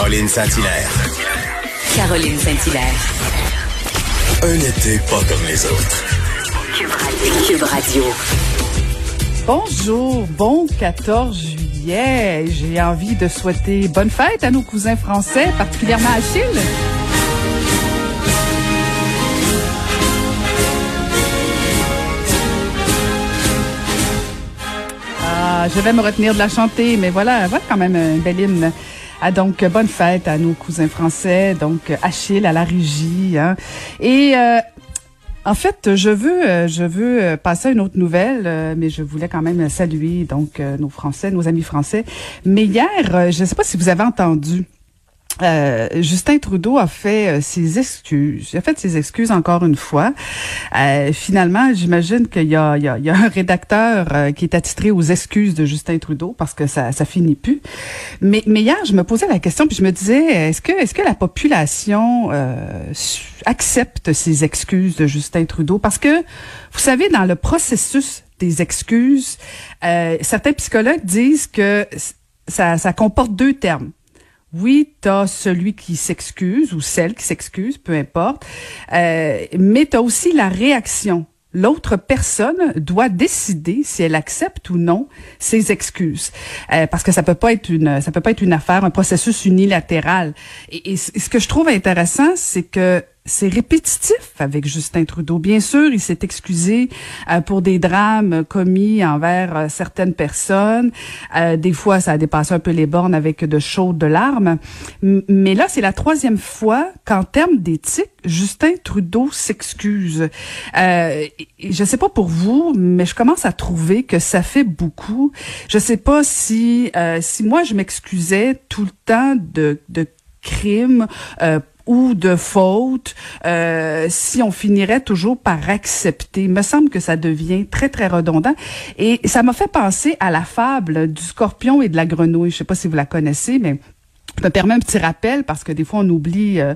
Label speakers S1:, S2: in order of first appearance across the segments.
S1: Caroline Saint-Hilaire.
S2: Caroline Saint-Hilaire.
S1: Un été pas comme les autres.
S2: Cube Radio.
S3: Bonjour, bon 14 juillet. J'ai envie de souhaiter bonne fête à nos cousins français, particulièrement à Achille. Ah, je vais me retenir de la chanter, mais voilà, voilà quand même un bel hymne. Ah, donc, bonne fête à nos cousins français, donc Achille à la régie. Hein. Et euh, en fait, je veux, euh, je veux euh, passer à une autre nouvelle, euh, mais je voulais quand même saluer donc nos Français, nos amis français. Mais hier, je ne sais pas si vous avez entendu. Euh, Justin Trudeau a fait ses excuses. Il a fait ses excuses encore une fois. Euh, finalement, j'imagine qu'il y, y, y a, un rédacteur qui est attitré aux excuses de Justin Trudeau parce que ça, ça finit plus. Mais, mais hier, je me posais la question puis je me disais, est-ce que, est-ce que la population accepte ces excuses de Justin Trudeau? Parce que, vous savez, dans le processus des excuses, certains psychologues disent que ça, ça comporte deux termes oui, tu as celui qui s'excuse ou celle qui s'excuse, peu importe, euh, mais tu as aussi la réaction. L'autre personne doit décider si elle accepte ou non ses excuses, euh, parce que ça peut pas être une, ça peut pas être une affaire, un processus unilatéral. Et, et ce que je trouve intéressant, c'est que c'est répétitif avec Justin Trudeau. Bien sûr, il s'est excusé euh, pour des drames commis envers euh, certaines personnes. Euh, des fois, ça a dépassé un peu les bornes avec de chaudes larmes. mais là, c'est la troisième fois qu'en termes d'éthique, Justin Trudeau s'excuse. je sais pas pour vous, mais je commence à trouver que ça fait beaucoup. Je sais pas si si moi je m'excusais tout le temps de, de crimes euh, ou de faute, euh, si on finirait toujours par accepter. Il me semble que ça devient très, très redondant. Et ça m'a fait penser à la fable du scorpion et de la grenouille. Je sais pas si vous la connaissez, mais je me permets un petit rappel parce que des fois on oublie euh,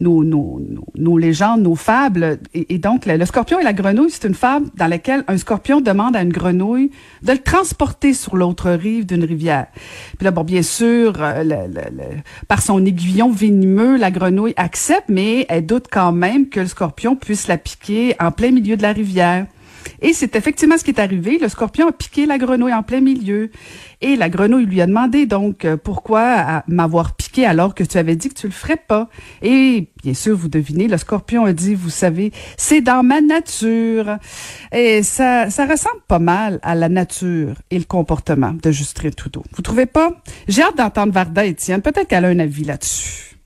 S3: nos, nos, nos, légendes, nos fables. Et, donc le, scorpion et la grenouille, c'est une fable dans laquelle un scorpion demande à une grenouille de le transporter sur l'autre rive d'une rivière. Puis là, bon, bien sûr, euh, par son aiguillon venimeux, la grenouille accepte, mais elle doute quand même que le scorpion puisse la piquer en plein milieu de la rivière. Et c'est effectivement ce qui est arrivé. Le scorpion a piqué la grenouille en plein milieu. Et la grenouille lui a demandé donc euh, pourquoi m'avoir piqué alors que tu avais dit que tu le ferais pas. Et bien sûr, vous devinez, le scorpion a dit, vous savez, c'est dans ma nature. Et ça, ça ressemble pas mal à la nature et le comportement de Justin Trudeau. Vous trouvez pas? J'ai hâte d'entendre Varda Étienne. Peut-être qu'elle a un avis là-dessus.